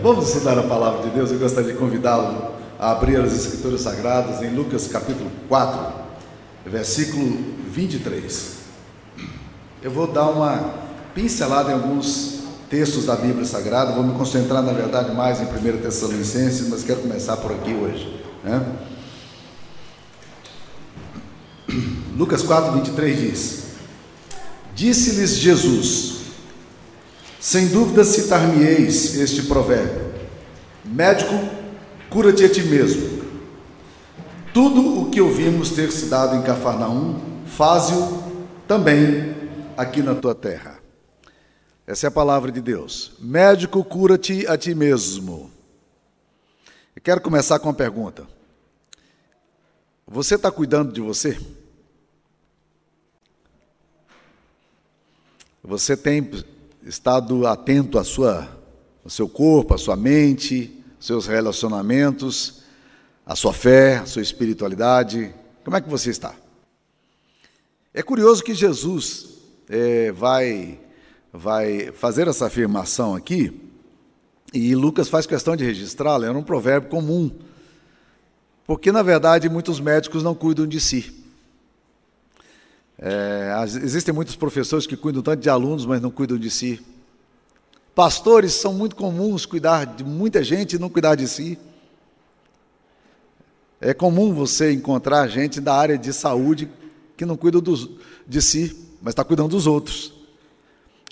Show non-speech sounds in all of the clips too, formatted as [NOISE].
Vamos estudar a palavra de Deus. Eu gostaria de convidá-lo a abrir as Escrituras Sagradas em Lucas capítulo 4, versículo 23. Eu vou dar uma pincelada em alguns textos da Bíblia Sagrada, vou me concentrar, na verdade, mais em 1 Tessalonicenses, mas quero começar por aqui hoje. Né? Lucas 4, 23 diz: Disse-lhes Jesus, sem dúvida citar-me-eis este provérbio: Médico, cura-te a ti mesmo. Tudo o que ouvimos ter se dado em Cafarnaum, faze-o também aqui na tua terra. Essa é a palavra de Deus. Médico, cura-te a ti mesmo. Eu quero começar com uma pergunta. Você está cuidando de você? Você tem estado atento à sua, ao seu corpo, à sua mente, seus relacionamentos, à sua fé, à sua espiritualidade? Como é que você está? É curioso que Jesus é, vai, vai fazer essa afirmação aqui, e Lucas faz questão de registrá-la, é um provérbio comum, porque na verdade muitos médicos não cuidam de si. É, existem muitos professores que cuidam tanto de alunos, mas não cuidam de si. Pastores são muito comuns cuidar de muita gente e não cuidar de si. É comum você encontrar gente da área de saúde que não cuida dos, de si, mas está cuidando dos outros.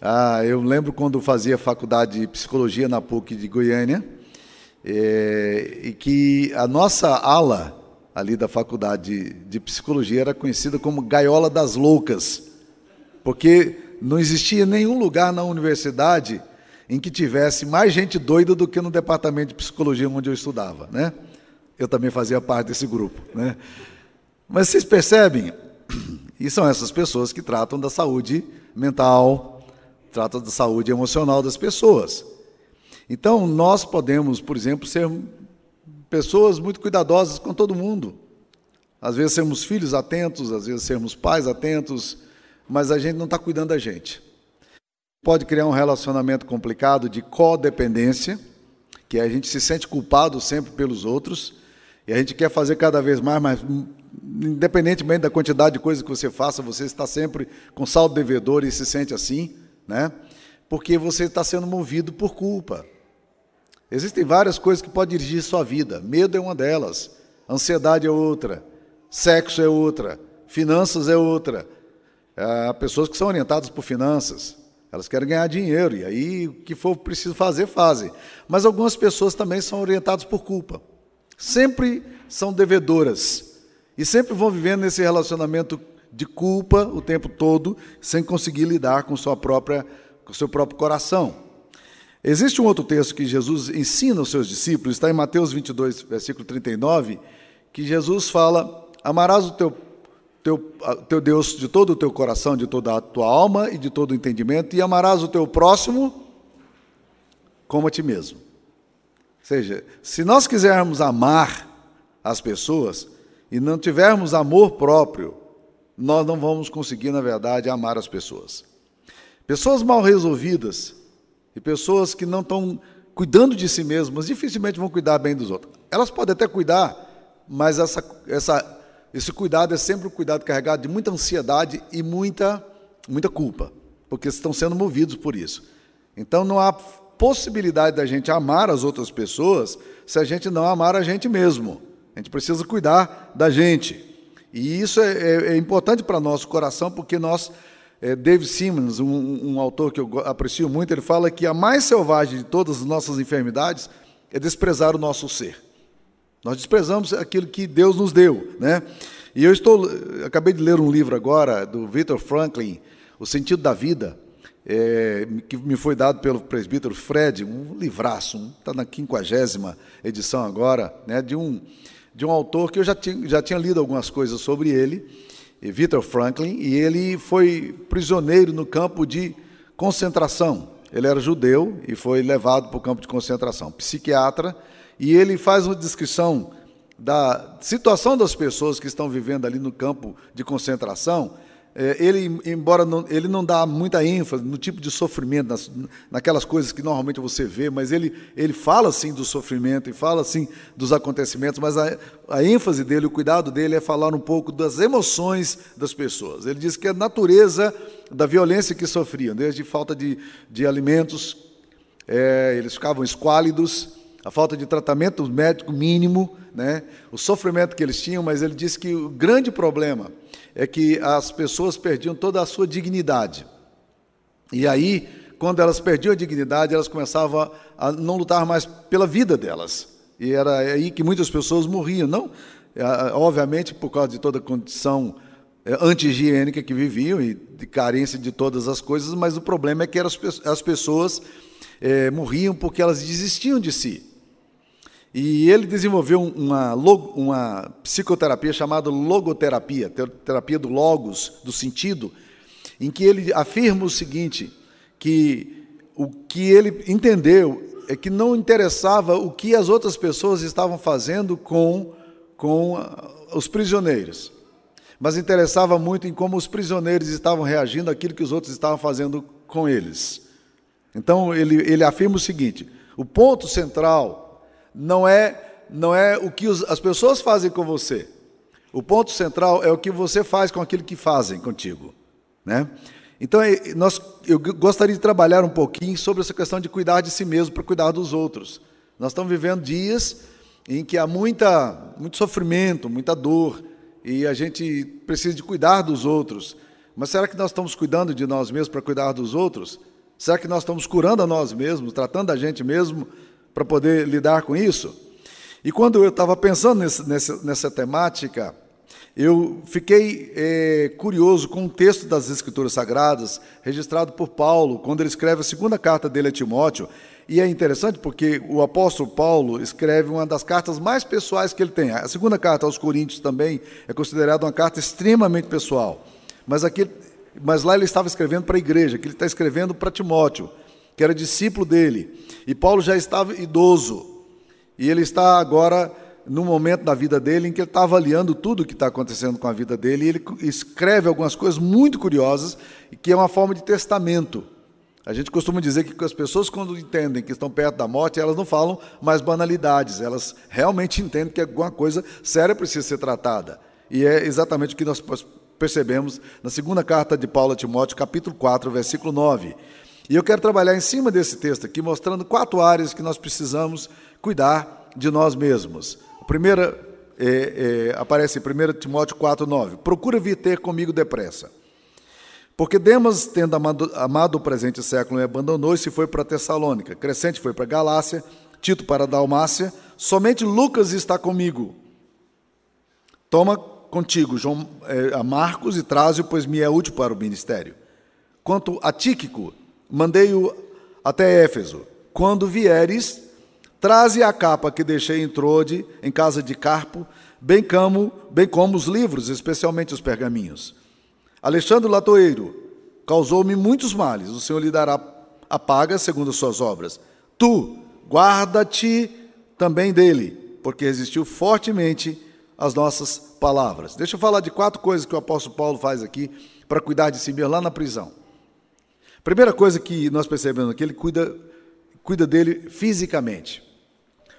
Ah, eu lembro quando fazia faculdade de psicologia na PUC de Goiânia, é, e que a nossa ala ali da faculdade de psicologia era conhecida como gaiola das loucas, porque não existia nenhum lugar na universidade em que tivesse mais gente doida do que no departamento de psicologia onde eu estudava, né? Eu também fazia parte desse grupo, né? Mas vocês percebem, [CLEARS THROAT] e são essas pessoas que tratam da saúde mental, tratam da saúde emocional das pessoas. Então, nós podemos, por exemplo, ser pessoas muito cuidadosas com todo mundo. Às vezes sermos filhos atentos, às vezes sermos pais atentos, mas a gente não está cuidando da gente. Pode criar um relacionamento complicado de codependência, que a gente se sente culpado sempre pelos outros, e a gente quer fazer cada vez mais, mas independentemente da quantidade de coisas que você faça, você está sempre com saldo devedor e se sente assim, né? Porque você está sendo movido por culpa. Existem várias coisas que podem dirigir sua vida. Medo é uma delas, ansiedade é outra, sexo é outra, finanças é outra. Há pessoas que são orientadas por finanças, elas querem ganhar dinheiro, e aí o que for preciso fazer, fazem. Mas algumas pessoas também são orientadas por culpa. Sempre são devedoras. E sempre vão vivendo nesse relacionamento de culpa o tempo todo, sem conseguir lidar com, sua própria, com seu próprio coração. Existe um outro texto que Jesus ensina aos seus discípulos, está em Mateus 22, versículo 39, que Jesus fala: Amarás o teu, teu, teu Deus de todo o teu coração, de toda a tua alma e de todo o entendimento, e amarás o teu próximo como a ti mesmo. Ou seja, se nós quisermos amar as pessoas e não tivermos amor próprio, nós não vamos conseguir, na verdade, amar as pessoas. Pessoas mal resolvidas, e pessoas que não estão cuidando de si mesmas dificilmente vão cuidar bem dos outros. Elas podem até cuidar, mas essa, essa, esse cuidado é sempre um cuidado carregado de muita ansiedade e muita, muita culpa, porque estão sendo movidos por isso. Então não há possibilidade da gente amar as outras pessoas se a gente não amar a gente mesmo. A gente precisa cuidar da gente. E isso é, é, é importante para nosso coração, porque nós é, David Simmons, um, um, autor que eu aprecio muito, ele fala que a mais selvagem de todas as nossas enfermidades é desprezar o nosso ser. Nós desprezamos aquilo que Deus nos deu, né? E eu estou, acabei de ler um livro agora do Victor Franklin, O Sentido da Vida, é, que me foi dado pelo presbítero Fred, um livraço, está na quinquagésima edição agora, né, de um de um autor que eu já tinha, já tinha lido algumas coisas sobre ele Victor Franklin, e ele foi prisioneiro no campo de concentração. Ele era judeu e foi levado para o campo de concentração. Psiquiatra, e ele faz uma descrição da situação das pessoas que estão vivendo ali no campo de concentração, ele, embora não, ele não dá muita ênfase no tipo de sofrimento, nas, naquelas coisas que normalmente você vê, mas ele, ele fala sim do sofrimento e fala sim dos acontecimentos, mas a, a ênfase dele, o cuidado dele é falar um pouco das emoções das pessoas. Ele diz que a natureza da violência que sofriam, desde falta de, de alimentos, é, eles ficavam esquálidos, a falta de tratamento médico mínimo, né, o sofrimento que eles tinham, mas ele disse que o grande problema é que as pessoas perdiam toda a sua dignidade. E aí, quando elas perdiam a dignidade, elas começavam a não lutar mais pela vida delas. E era aí que muitas pessoas morriam. Não, é, obviamente, por causa de toda a condição é, anti-higiênica que viviam e de carência de todas as coisas, mas o problema é que as pessoas é, morriam porque elas desistiam de si. E ele desenvolveu uma, uma psicoterapia chamada logoterapia, terapia do logos, do sentido, em que ele afirma o seguinte, que o que ele entendeu é que não interessava o que as outras pessoas estavam fazendo com, com os prisioneiros, mas interessava muito em como os prisioneiros estavam reagindo àquilo que os outros estavam fazendo com eles. Então ele, ele afirma o seguinte: o ponto central não é, não é o que as pessoas fazem com você. O ponto central é o que você faz com aquilo que fazem contigo. Né? Então, nós, eu gostaria de trabalhar um pouquinho sobre essa questão de cuidar de si mesmo para cuidar dos outros. Nós estamos vivendo dias em que há muita, muito sofrimento, muita dor, e a gente precisa de cuidar dos outros. Mas será que nós estamos cuidando de nós mesmos para cuidar dos outros? Será que nós estamos curando a nós mesmos, tratando a gente mesmo para poder lidar com isso. E quando eu estava pensando nesse, nessa, nessa, temática, eu fiquei é, curioso com um texto das Escrituras Sagradas, registrado por Paulo, quando ele escreve a segunda carta dele a Timóteo. E é interessante porque o apóstolo Paulo escreve uma das cartas mais pessoais que ele tem. A segunda carta aos Coríntios também é considerada uma carta extremamente pessoal. Mas, aqui, mas lá ele estava escrevendo para a igreja, que ele está escrevendo para Timóteo que era discípulo dele. E Paulo já estava idoso. E ele está agora no momento da vida dele em que ele está avaliando tudo o que está acontecendo com a vida dele. E ele escreve algumas coisas muito curiosas, que é uma forma de testamento. A gente costuma dizer que as pessoas, quando entendem que estão perto da morte, elas não falam mais banalidades, elas realmente entendem que alguma coisa séria precisa ser tratada. E é exatamente o que nós percebemos na segunda carta de Paulo a Timóteo, capítulo 4, versículo 9. E eu quero trabalhar em cima desse texto aqui, mostrando quatro áreas que nós precisamos cuidar de nós mesmos. A primeira é, é, aparece em 1 Timóteo 4,9. Procura vir ter comigo depressa. Porque Demas, tendo amado, amado o presente século, me abandonou e se foi para Tessalônica. Crescente foi para Galácia, Tito para Dalmácia. Somente Lucas está comigo. Toma contigo João, é, a Marcos e traze-o, pois me é útil para o ministério. Quanto a Tíquico, mandei-o até Éfeso. Quando vieres, traze a capa que deixei em Trode, em casa de Carpo, bem como, bem como os livros, especialmente os pergaminhos. Alexandre Latoeiro causou-me muitos males, o Senhor lhe dará a paga segundo as suas obras. Tu, guarda-te também dele, porque resistiu fortemente às nossas palavras. Deixa eu falar de quatro coisas que o apóstolo Paulo faz aqui para cuidar de si mesmo lá na prisão. Primeira coisa que nós percebemos aqui, ele cuida, cuida dele fisicamente.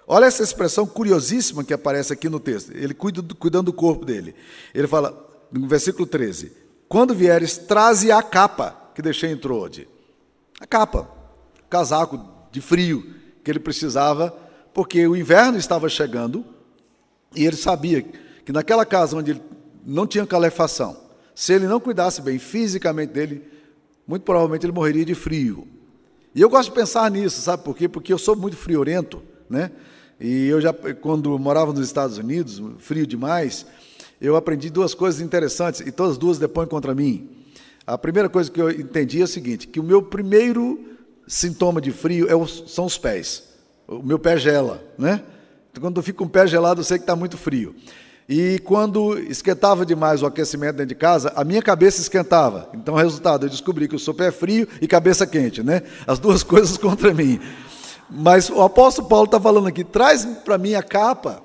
Olha essa expressão curiosíssima que aparece aqui no texto. Ele cuida do, cuidando do corpo dele. Ele fala, no versículo 13: Quando vieres, traze a capa que deixei em Trode. A capa, casaco de frio que ele precisava, porque o inverno estava chegando e ele sabia que naquela casa onde ele não tinha calefação, se ele não cuidasse bem fisicamente dele, muito provavelmente ele morreria de frio. E eu gosto de pensar nisso, sabe por quê? Porque eu sou muito friorento, né? E eu já, quando morava nos Estados Unidos, frio demais, eu aprendi duas coisas interessantes, e todas duas depõem contra mim. A primeira coisa que eu entendi é o seguinte, que o meu primeiro sintoma de frio é são os pés. O meu pé gela, né? Então, quando eu fico com o pé gelado, eu sei que está muito frio. E quando esquentava demais o aquecimento dentro de casa, a minha cabeça esquentava. Então, resultado, eu descobri que eu sou pé frio e cabeça quente, né? As duas [LAUGHS] coisas contra mim. Mas o apóstolo Paulo está falando aqui: traz para mim a capa,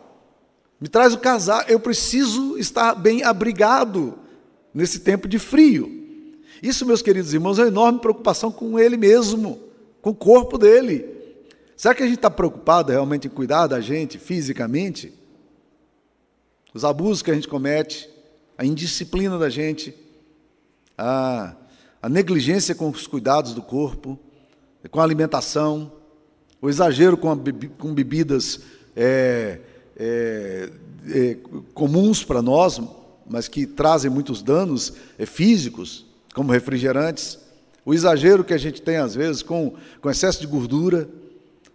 me traz o casaco, eu preciso estar bem abrigado. nesse tempo de frio. Isso, meus queridos irmãos, é uma enorme preocupação com ele mesmo, com o corpo dele. Será que a gente está preocupado realmente em cuidar da gente fisicamente? Os abusos que a gente comete, a indisciplina da gente, a, a negligência com os cuidados do corpo, com a alimentação, o exagero com, com bebidas é, é, é, comuns para nós, mas que trazem muitos danos é, físicos, como refrigerantes, o exagero que a gente tem às vezes com, com excesso de gordura,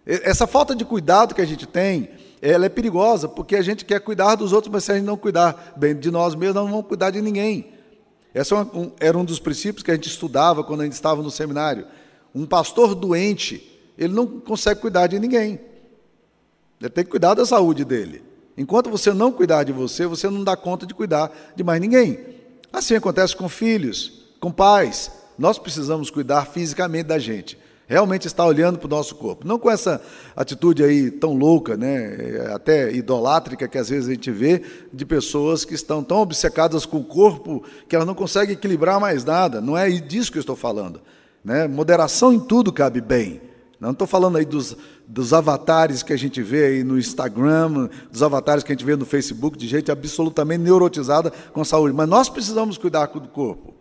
essa falta de cuidado que a gente tem, ela é perigosa, porque a gente quer cuidar dos outros, mas se a gente não cuidar bem de nós mesmos, nós não vamos cuidar de ninguém. Esse é era um dos princípios que a gente estudava quando a gente estava no seminário. Um pastor doente, ele não consegue cuidar de ninguém. Ele tem que cuidar da saúde dele. Enquanto você não cuidar de você, você não dá conta de cuidar de mais ninguém. Assim acontece com filhos, com pais. Nós precisamos cuidar fisicamente da gente. Realmente estar olhando para o nosso corpo. Não com essa atitude aí tão louca, né, até idolátrica que às vezes a gente vê de pessoas que estão tão obcecadas com o corpo que elas não conseguem equilibrar mais nada. Não é disso que eu estou falando. Né? Moderação em tudo cabe bem. Não estou falando aí dos, dos avatares que a gente vê aí no Instagram, dos avatares que a gente vê no Facebook, de gente absolutamente neurotizada com saúde. Mas nós precisamos cuidar do corpo.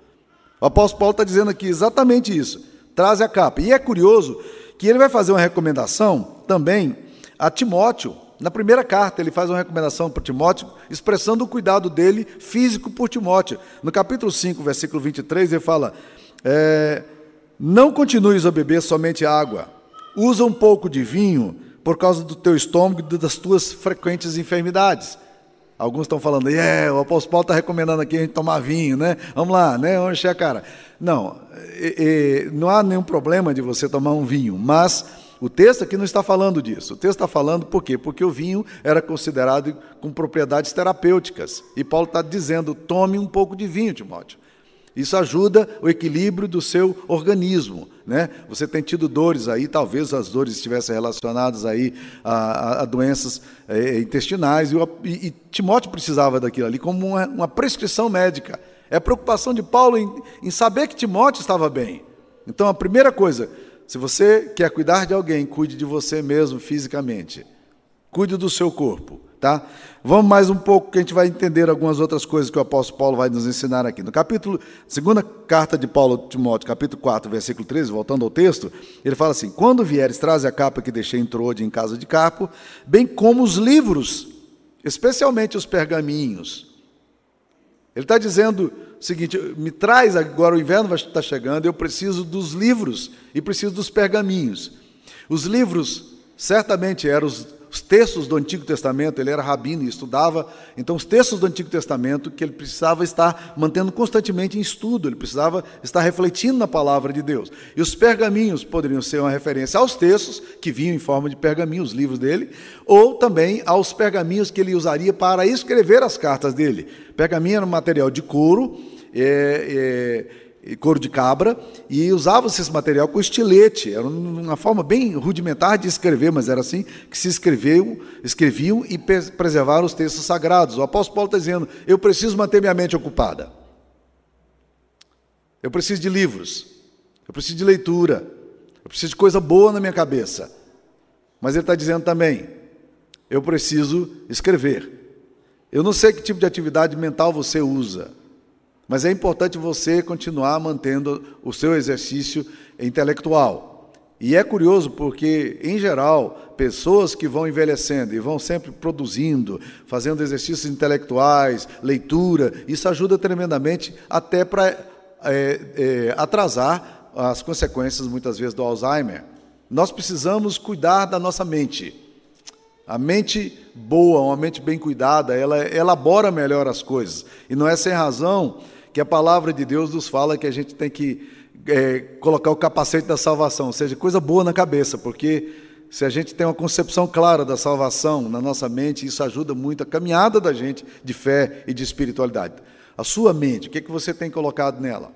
O apóstolo Paulo está dizendo aqui exatamente isso. Traz a capa. E é curioso que ele vai fazer uma recomendação também a Timóteo. Na primeira carta, ele faz uma recomendação para Timóteo, expressando o cuidado dele físico por Timóteo. No capítulo 5, versículo 23, ele fala: é, Não continues a beber somente água usa um pouco de vinho por causa do teu estômago e das tuas frequentes enfermidades. Alguns estão falando, é, yeah, o apóstolo Paulo está recomendando aqui a gente tomar vinho, né? Vamos lá, né? Vamos encher a cara. Não, e, e, não há nenhum problema de você tomar um vinho, mas o texto aqui não está falando disso. O texto está falando por quê? Porque o vinho era considerado com propriedades terapêuticas. E Paulo está dizendo: tome um pouco de vinho, Timóteo. Isso ajuda o equilíbrio do seu organismo. Né? Você tem tido dores aí, talvez as dores estivessem relacionadas aí a, a, a doenças é, intestinais, e, e, e, Timóteo precisava daquilo ali como uma, uma, prescrição médica. É a preocupação de Paulo em, em saber que Timóteo estava bem. Então, a primeira coisa, se você quer cuidar de alguém, cuide de você mesmo fisicamente. Cuide do seu corpo. Tá? Vamos mais um pouco que a gente vai entender algumas outras coisas que o apóstolo Paulo vai nos ensinar aqui. No capítulo, segunda carta de Paulo a Timóteo, capítulo 4, versículo 13, voltando ao texto, ele fala assim: Quando vieres, traze a capa que deixei em Troade em casa de Carpo, bem como os livros, especialmente os pergaminhos. Ele está dizendo o seguinte: me traz agora, o inverno estar chegando, eu preciso dos livros e preciso dos pergaminhos. Os livros certamente eram os os textos do Antigo Testamento, ele era rabino e estudava, então os textos do Antigo Testamento que ele precisava estar mantendo constantemente em estudo, ele precisava estar refletindo na palavra de Deus. E os pergaminhos poderiam ser uma referência aos textos que vinham em forma de pergaminhos, os livros dele, ou também aos pergaminhos que ele usaria para escrever as cartas dele. Pergaminho era um material de couro, é, é, couro de cabra, e usava-se esse material com estilete. Era uma forma bem rudimentar de escrever, mas era assim que se escreveu, escreviam e preservaram os textos sagrados. O apóstolo Paulo está dizendo: eu preciso manter minha mente ocupada. Eu preciso de livros, eu preciso de leitura, eu preciso de coisa boa na minha cabeça. Mas ele está dizendo também: eu preciso escrever. Eu não sei que tipo de atividade mental você usa. Mas é importante você continuar mantendo o seu exercício intelectual. E é curioso porque, em geral, pessoas que vão envelhecendo e vão sempre produzindo, fazendo exercícios intelectuais, leitura, isso ajuda tremendamente até para é, é, atrasar as consequências, muitas vezes, do Alzheimer. Nós precisamos cuidar da nossa mente. A mente boa, uma mente bem cuidada, ela elabora melhor as coisas. E não é sem razão que a palavra de Deus nos fala que a gente tem que é, colocar o capacete da salvação, ou seja, coisa boa na cabeça, porque se a gente tem uma concepção clara da salvação na nossa mente, isso ajuda muito a caminhada da gente de fé e de espiritualidade. A sua mente, o que, é que você tem colocado nela?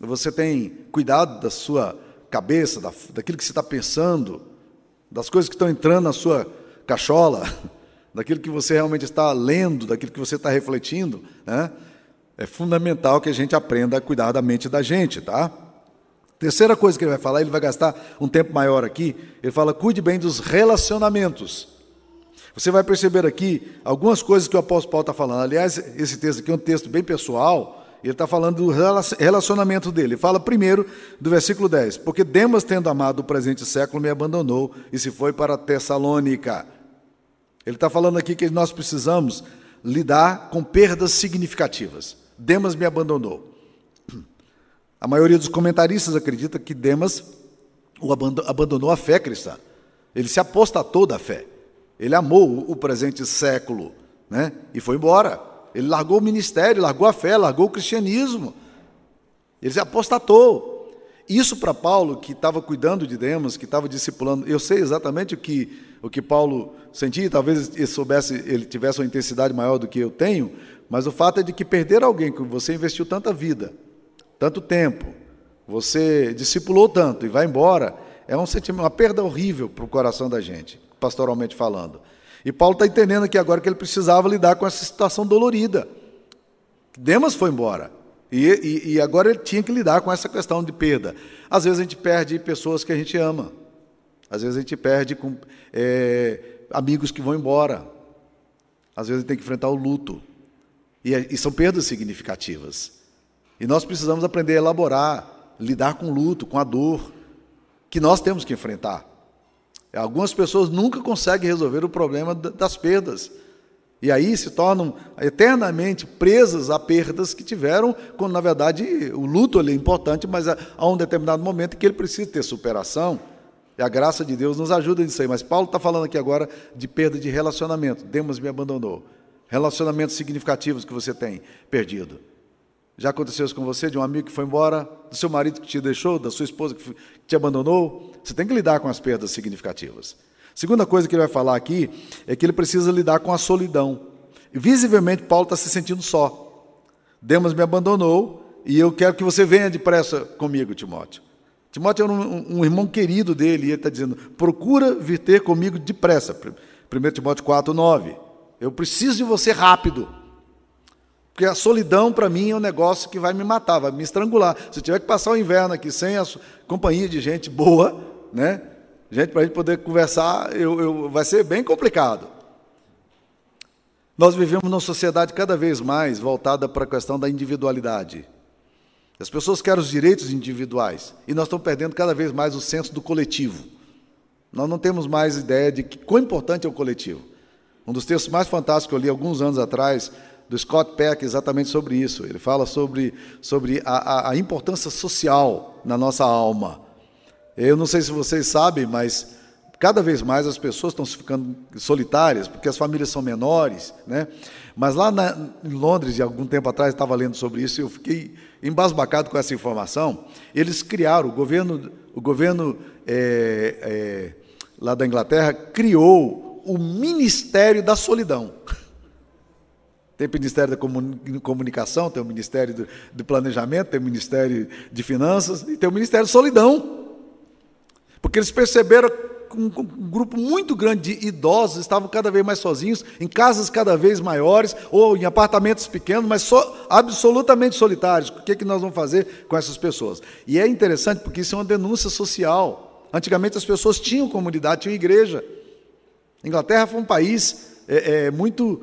Você tem cuidado da sua cabeça, da, daquilo que você está pensando, das coisas que estão entrando na sua cachola? [LAUGHS] daquilo que você realmente está lendo, daquilo que você está refletindo, né? É fundamental que a gente aprenda a cuidar da mente da gente, tá? Terceira coisa que ele vai falar, ele vai gastar um tempo maior aqui, ele fala: cuide bem dos relacionamentos. Você vai perceber aqui algumas coisas que o apóstolo Paulo está falando. Aliás, esse texto aqui é um texto bem pessoal, ele está falando do relacionamento dele. Ele fala primeiro do versículo 10: Porque Demas, tendo amado o presente século, me abandonou e se foi para Tessalônica. Ele está falando aqui que nós precisamos lidar com perdas significativas. Demas me abandonou. [CLEARS THROAT] A maioria dos comentaristas acredita que Demas o abandonou a fé cristã. Ele se apostatou da fé. Ele amou o presente século, né? E foi embora. Ele largou o ministério, largou a fé, largou o cristianismo. Ele se apostatou. Isso para Paulo, que estava cuidando de Demas, que estava discipulando, eu sei exatamente o que, o que Paulo sentia, talvez ele soubesse, ele tivesse uma intensidade maior do que eu tenho, mas o fato é de que perder alguém que você investiu tanta vida, tanto tempo, você discipulou tanto e vai embora, é um sentimento, uma perda horrível para o coração da gente pastoralmente falando. E Paulo está entendendo aqui agora que ele precisava lidar com essa situação dolorida. Demas foi embora. E, e, e, agora ele tinha que lidar com essa questão de perda. Às vezes a gente perde pessoas que a gente ama. Às vezes a gente perde com, é, amigos que vão embora. Às vezes a gente tem que enfrentar o luto. E, e são perdas significativas. E nós precisamos aprender a elaborar, lidar com o luto, com a dor, que nós temos que enfrentar. Algumas pessoas nunca conseguem resolver o problema das perdas. E aí se tornam eternamente presas a perdas que tiveram, quando na verdade o luto é importante, mas há um determinado momento que ele precisa ter superação. E a graça de Deus nos ajuda nisso aí. Mas Paulo está falando aqui agora de perda de relacionamento. Demas me abandonou. Relacionamentos significativos que você tem perdido. Já aconteceu isso com você, de um amigo que foi embora, do seu marido que te deixou, da sua esposa que te abandonou? Você tem que lidar com as perdas significativas. Segunda coisa que ele vai falar aqui é que ele precisa lidar com a solidão. Visivelmente, Paulo está se sentindo só. Demas me abandonou e eu quero que você venha depressa comigo, Timóteo. Timóteo era um, um irmão querido dele e ele está dizendo: procura vir ter comigo depressa. 1 Timóteo 4, 9. Eu preciso de você rápido. Porque a solidão, para mim, é um negócio que vai me matar, vai me estrangular. Se tiver que passar o inverno aqui sem a companhia de gente boa, né? Gente, para a gente poder conversar, eu, eu, vai ser bem complicado. Nós vivemos numa sociedade cada vez mais voltada para a questão da individualidade. As pessoas querem os direitos individuais e nós estamos perdendo cada vez mais o senso do coletivo. Nós não temos mais ideia de que, quão importante é o coletivo. Um dos textos mais fantásticos que eu li alguns anos atrás do Scott Peck exatamente sobre isso. Ele fala sobre, sobre a, a, a importância social na nossa alma. Eu não sei se vocês sabem, mas cada vez mais as pessoas estão ficando solitárias, porque as famílias são menores, né? Mas lá na, em Londres, algum tempo atrás, estava lendo sobre isso e eu fiquei embasbacado com essa informação. Eles criaram, o governo, o governo é, é, lá da Inglaterra criou o Ministério da Solidão. Tem o Ministério da Comunicação, tem o Ministério do, Planejamento, tem o Ministério de Finanças e tem o Ministério de Solidão. Porque eles perceberam um, grupo muito grande de idosos estavam cada vez mais sozinhos, em casas cada vez maiores, ou em apartamentos pequenos, mas so, absolutamente solitários. O que, é que nós vamos fazer com essas pessoas? E é interessante porque isso é uma denúncia social. Antigamente as pessoas tinham comunidade, tinham igreja. A Inglaterra foi um país é, é, muito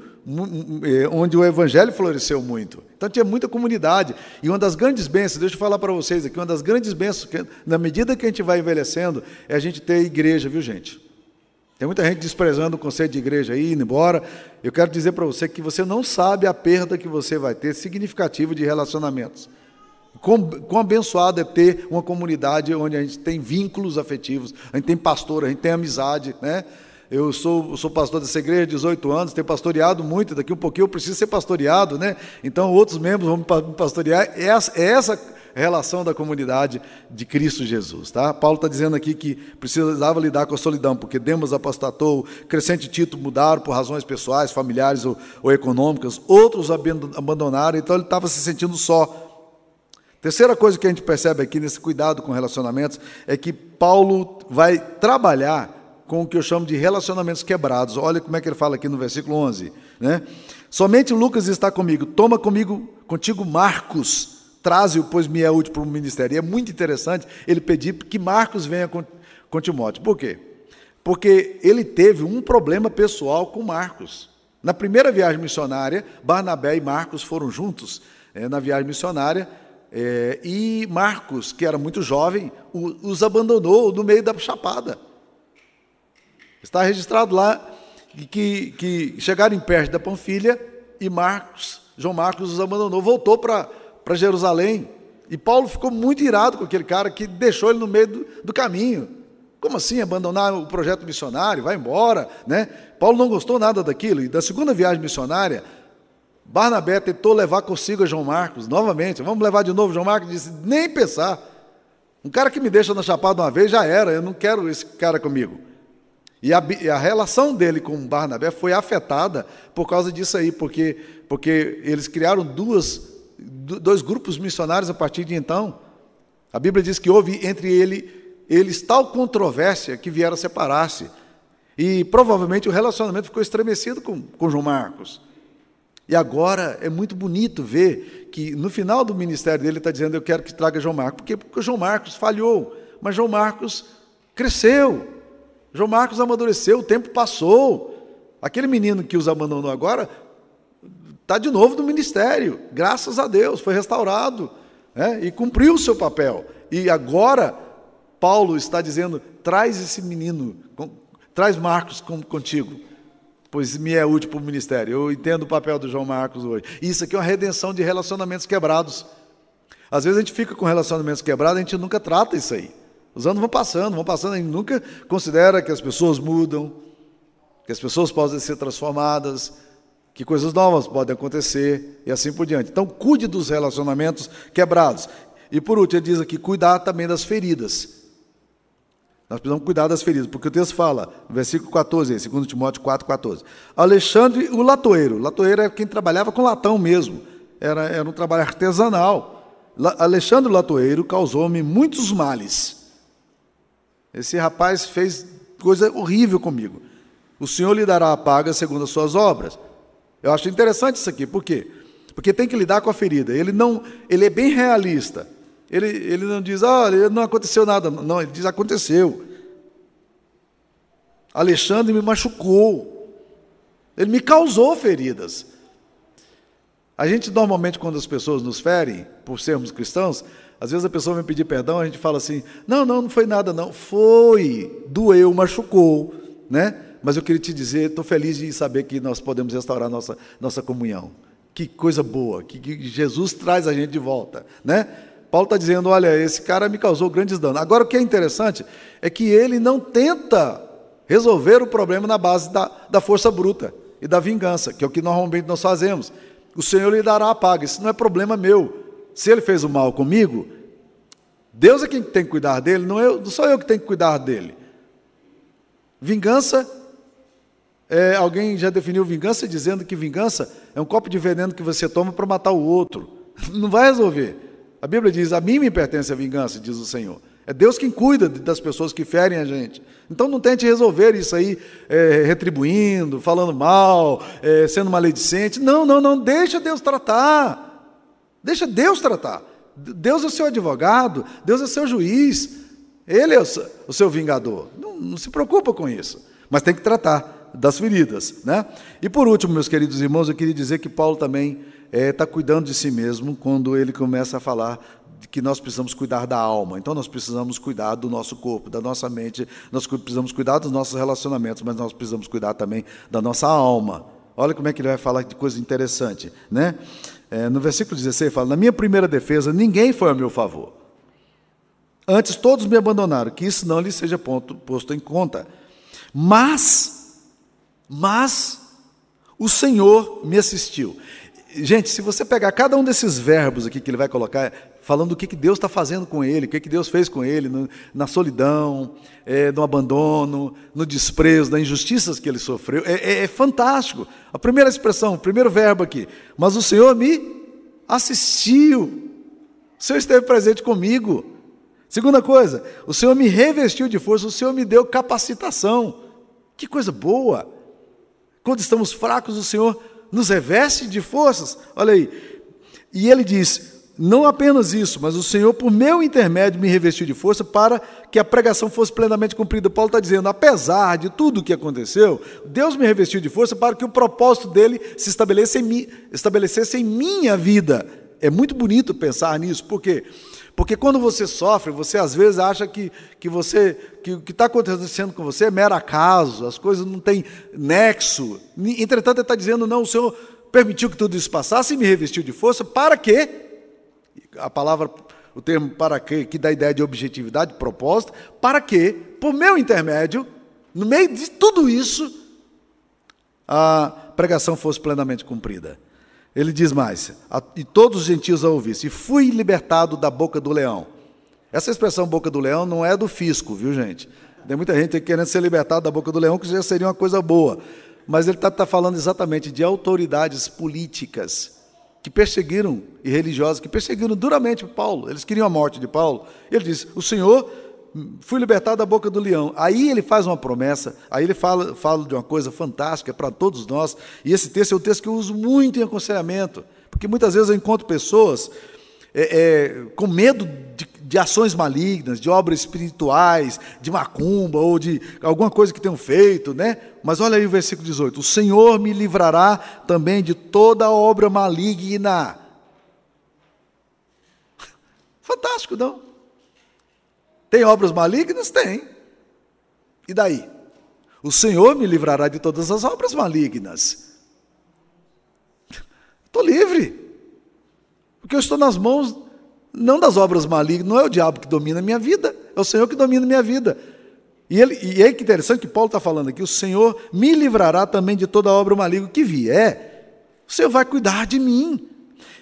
onde o evangelho floresceu muito. Então tinha muita comunidade. E uma das grandes bênçãos, deixa eu falar para vocês aqui, uma das grandes bênçãos, que, na medida que a gente vai envelhecendo, é a gente ter igreja, viu gente? Tem muita gente desprezando o conceito de igreja aí, indo embora. Eu quero dizer para você que você não sabe a perda que você vai ter significativa de relacionamentos. Quão, quão abençoado é ter uma comunidade onde a gente tem vínculos afetivos, a gente tem pastor, a gente tem amizade, né? Eu sou, sou pastor dessa igreja há 18 anos, tenho pastoreado muito, daqui um pouquinho eu preciso ser pastoreado, né? Então outros membros vão me pastorear. É essa, é essa relação da comunidade de Cristo Jesus. Tá? Paulo está dizendo aqui que precisava lidar com a solidão, porque Demas apostatou, Crescente Tito mudaram por razões pessoais, familiares ou, ou econômicas, outros abandonaram, então ele estava se sentindo só. Terceira coisa que a gente percebe aqui nesse cuidado com relacionamentos é que Paulo vai trabalhar com o que eu chamo de relacionamentos quebrados. Olha como é que ele fala aqui no versículo 11. Né? Somente Lucas está comigo. Toma comigo contigo Marcos, traze-o, pois me é útil para o ministério. E é muito interessante ele pedir que Marcos venha com, com Timóteo. Por quê? Porque ele teve um problema pessoal com Marcos. Na primeira viagem missionária, Barnabé e Marcos foram juntos é, na viagem missionária, é, e Marcos, que era muito jovem, os abandonou no meio da chapada. Está registrado lá que, que chegaram em perto da Panfilha e Marcos, João Marcos os abandonou, voltou para Jerusalém. E Paulo ficou muito irado com aquele cara que deixou ele no meio do, do caminho. Como assim abandonar o projeto missionário? Vai embora, né? Paulo não gostou nada daquilo. E da segunda viagem missionária, Barnabé tentou levar consigo João Marcos, novamente. Vamos levar de novo João Marcos? Disse, nem pensar. Um cara que me deixa na chapada uma vez já era, eu não quero esse cara comigo. E a, a, relação dele com Barnabé foi afetada por causa disso aí, porque, porque eles criaram duas, dois grupos missionários a partir de então. A Bíblia diz que houve entre ele, eles tal controvérsia que vieram separar-se. E provavelmente o relacionamento ficou estremecido com, com João Marcos. E agora é muito bonito ver que no final do ministério dele ele está dizendo: Eu quero que traga João Marcos. Por quê? Porque João Marcos falhou, mas João Marcos cresceu. João Marcos amadureceu, o tempo passou. Aquele menino que os abandonou agora está de novo no ministério, graças a Deus, foi restaurado né? e cumpriu o seu papel. E agora, Paulo está dizendo: traz esse menino, traz Marcos contigo, pois me é útil para o ministério. Eu entendo o papel do João Marcos hoje. Isso aqui é uma redenção de relacionamentos quebrados. Às vezes a gente fica com relacionamentos quebrados, a gente nunca trata isso aí. Os anos vão passando, vão passando, a gente nunca considera que as pessoas mudam, que as pessoas podem ser transformadas, que coisas novas podem acontecer e assim por diante. Então, cuide dos relacionamentos quebrados. E por último, ele diz aqui: cuidar também das feridas. Nós precisamos cuidar das feridas, porque o texto fala, no versículo 14, 2 Timóteo 4, 14. Alexandre, o latoeiro. Latoeiro é quem trabalhava com latão mesmo, era, era um trabalho artesanal. Alexandre o latoeiro causou-me muitos males esse rapaz fez coisa horrível comigo. O Senhor lhe dará a paga segundo as suas obras. Eu acho interessante isso aqui, por quê? Porque tem que lidar com a ferida. Ele não, ele é bem realista. Ele, ele não diz, ah, não aconteceu nada. Não, ele diz, aconteceu. Alexandre me machucou. Ele me causou feridas. A gente normalmente, quando as pessoas nos ferem, por sermos cristãos, às vezes a pessoa vem pedir perdão, a gente fala assim: não, não, não foi nada, não. Foi, doeu, machucou, né? Mas eu queria te dizer, estou feliz de saber que nós podemos restaurar nossa, nossa comunhão. Que coisa boa, que, que Jesus traz a gente de volta, né? Paulo está dizendo: olha, esse cara me causou grandes danos. Agora, o que é interessante é que ele não tenta resolver o problema na base da, da força bruta e da vingança, que é o que normalmente nós fazemos. O Senhor lhe dará a paga, isso não é problema meu se ele fez o mal comigo, Deus é quem tem que cuidar dele, não, eu, não sou eu que tenho que cuidar dele. Vingança, é, alguém já definiu vingança dizendo que vingança é um copo de veneno que você toma para matar o outro. [LAUGHS] Não vai resolver. A Bíblia diz: A mim me pertence a vingança, diz o Senhor. É Deus quem cuida das pessoas que ferem a gente. Então não tente resolver isso aí é, retribuindo, falando mal, é, sendo maledicente. Não, não, não. Deixa Deus tratar. Deixa Deus tratar. Deus é o seu advogado, Deus é o seu juiz, Ele é o seu vingador. Não, não se preocupa com isso, mas tem que tratar das feridas. Né? E por último, meus queridos irmãos, eu queria dizer que Paulo também está é, cuidando de si mesmo quando ele começa a falar que nós precisamos cuidar da alma. Então nós precisamos cuidar do nosso corpo, da nossa mente, nós precisamos cuidar dos nossos relacionamentos, mas nós precisamos cuidar também da nossa alma. Olha como é que ele vai falar de coisa interessante, né? É, no versículo 16 fala: Na minha primeira defesa, ninguém foi a meu favor. Antes todos me abandonaram, que isso não lhe seja ponto, posto em conta. Mas, mas, o Senhor me assistiu. Gente, se você pegar cada um desses verbos aqui que ele vai colocar, falando do que, que Deus está fazendo com ele, o que, que Deus fez com ele, no, na solidão, é, no abandono, no desprezo, nas injustiças que ele sofreu, é, é, é fantástico. A primeira expressão, o primeiro verbo aqui, mas o Senhor me assistiu, o Senhor esteve presente comigo. Segunda coisa, o Senhor me revestiu de força, o Senhor me deu capacitação. Que coisa boa! Quando estamos fracos, o Senhor nos reveste de forças. Olha aí, E ele diz: não apenas isso, mas o Senhor, por meu intermédio, me revestiu de força para que a pregação fosse plenamente cumprida. Paulo está dizendo: apesar de tudo o que aconteceu, Deus me revestiu de força para que o propósito dele se estabelecesse em, mim, estabelecesse em minha vida. É muito bonito pensar nisso, por quê? Porque quando você sofre, você às vezes acha que, que você que o que está acontecendo com você é mero acaso, as coisas não têm nexo. Entretanto, ele está dizendo: não, o Senhor permitiu que tudo isso passasse e me revestiu de força, para quê? A palavra, o termo para quê, que dá a ideia de objetividade, propósito, para que, por meu intermédio, no meio de tudo isso, a pregação fosse plenamente cumprida. Ele diz mais: e todos os gentios a ouvissem, e fui libertado da boca do leão. Essa expressão boca do leão não é do fisco, viu gente? Tem muita gente querendo ser libertado da boca do leão, que já seria uma coisa boa. Mas ele está tá falando exatamente de autoridades políticas que perseguiram, e religiosas, que perseguiram duramente Paulo. Eles queriam a morte de Paulo. Ele diz: O Senhor fui libertado da boca do leão. Aí ele faz uma promessa, aí ele fala, fala de uma coisa fantástica para todos nós, e esse texto é o texto que eu uso muito em aconselhamento, porque muitas vezes eu encontro pessoas é, é, com medo de, de, ações malignas, de obras espirituais, de macumba ou de alguma coisa que tenham feito, né? Mas olha aí o versículo 18: O Senhor me livrará também de toda obra maligna. [LAUGHS] Fantástico, não? Tem obras malignas? Tem. E daí? O Senhor me livrará de todas as obras malignas. [LAUGHS] Estou livre. Porque eu estou nas mãos não das obras malignas, não é o diabo que domina a minha vida, é o Senhor que domina a minha vida. E, ele, e que interessante que Paulo está falando aqui: o Senhor me livrará também de toda obra maligna que vier. O Senhor vai cuidar de mim.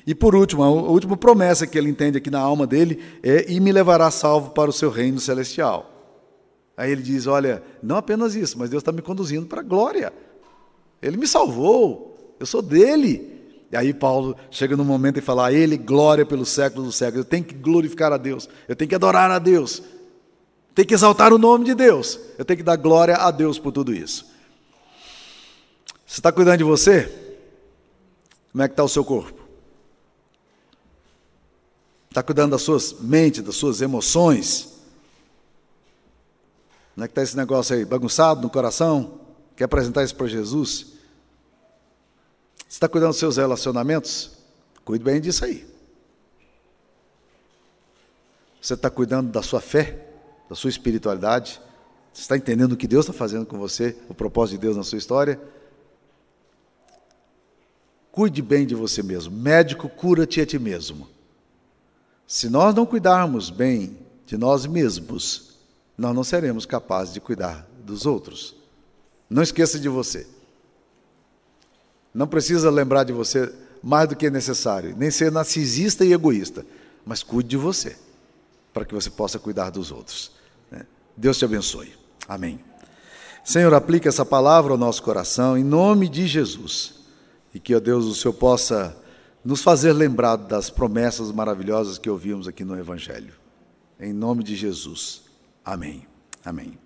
E por último, a última promessa que ele entende aqui na alma dele é: e me levará salvo para o seu reino celestial. Aí ele diz: Olha, não apenas isso, mas Deus está me conduzindo para a glória. Ele me salvou, eu sou dele. E aí Paulo chega no momento e fala: a Ele glória pelos séculos dos séculos. Eu tenho que glorificar a Deus, eu tenho que adorar a Deus, tenho que exaltar o nome de Deus, eu tenho que dar glória a Deus por tudo isso. Você está cuidando de você? Como é que está o seu corpo? Está cuidando das suas mentes, das suas emoções? Como é que está esse negócio aí? Bagunçado no coração? Quer apresentar isso para Jesus? Você está cuidando dos seus relacionamentos? Cuide bem disso aí. Você está cuidando da sua fé, da sua espiritualidade? Você está entendendo o que Deus está fazendo com você, o propósito de Deus na sua história? Cuide bem de você mesmo. Médico, cura-te a ti mesmo. Se nós não cuidarmos bem de nós mesmos, nós não seremos capazes de cuidar dos outros. Não esqueça de você. Não precisa lembrar de você mais do que é necessário, nem ser narcisista e egoísta, mas cuide de você, para que você possa cuidar dos outros. Né? Deus te abençoe. Amém. Senhor, aplique essa palavra ao nosso coração, em nome de Jesus, e que, ó Deus, o Senhor possa nos fazer lembrar das promessas maravilhosas que ouvimos aqui no Evangelho. Em nome de Jesus. Amém. Amém.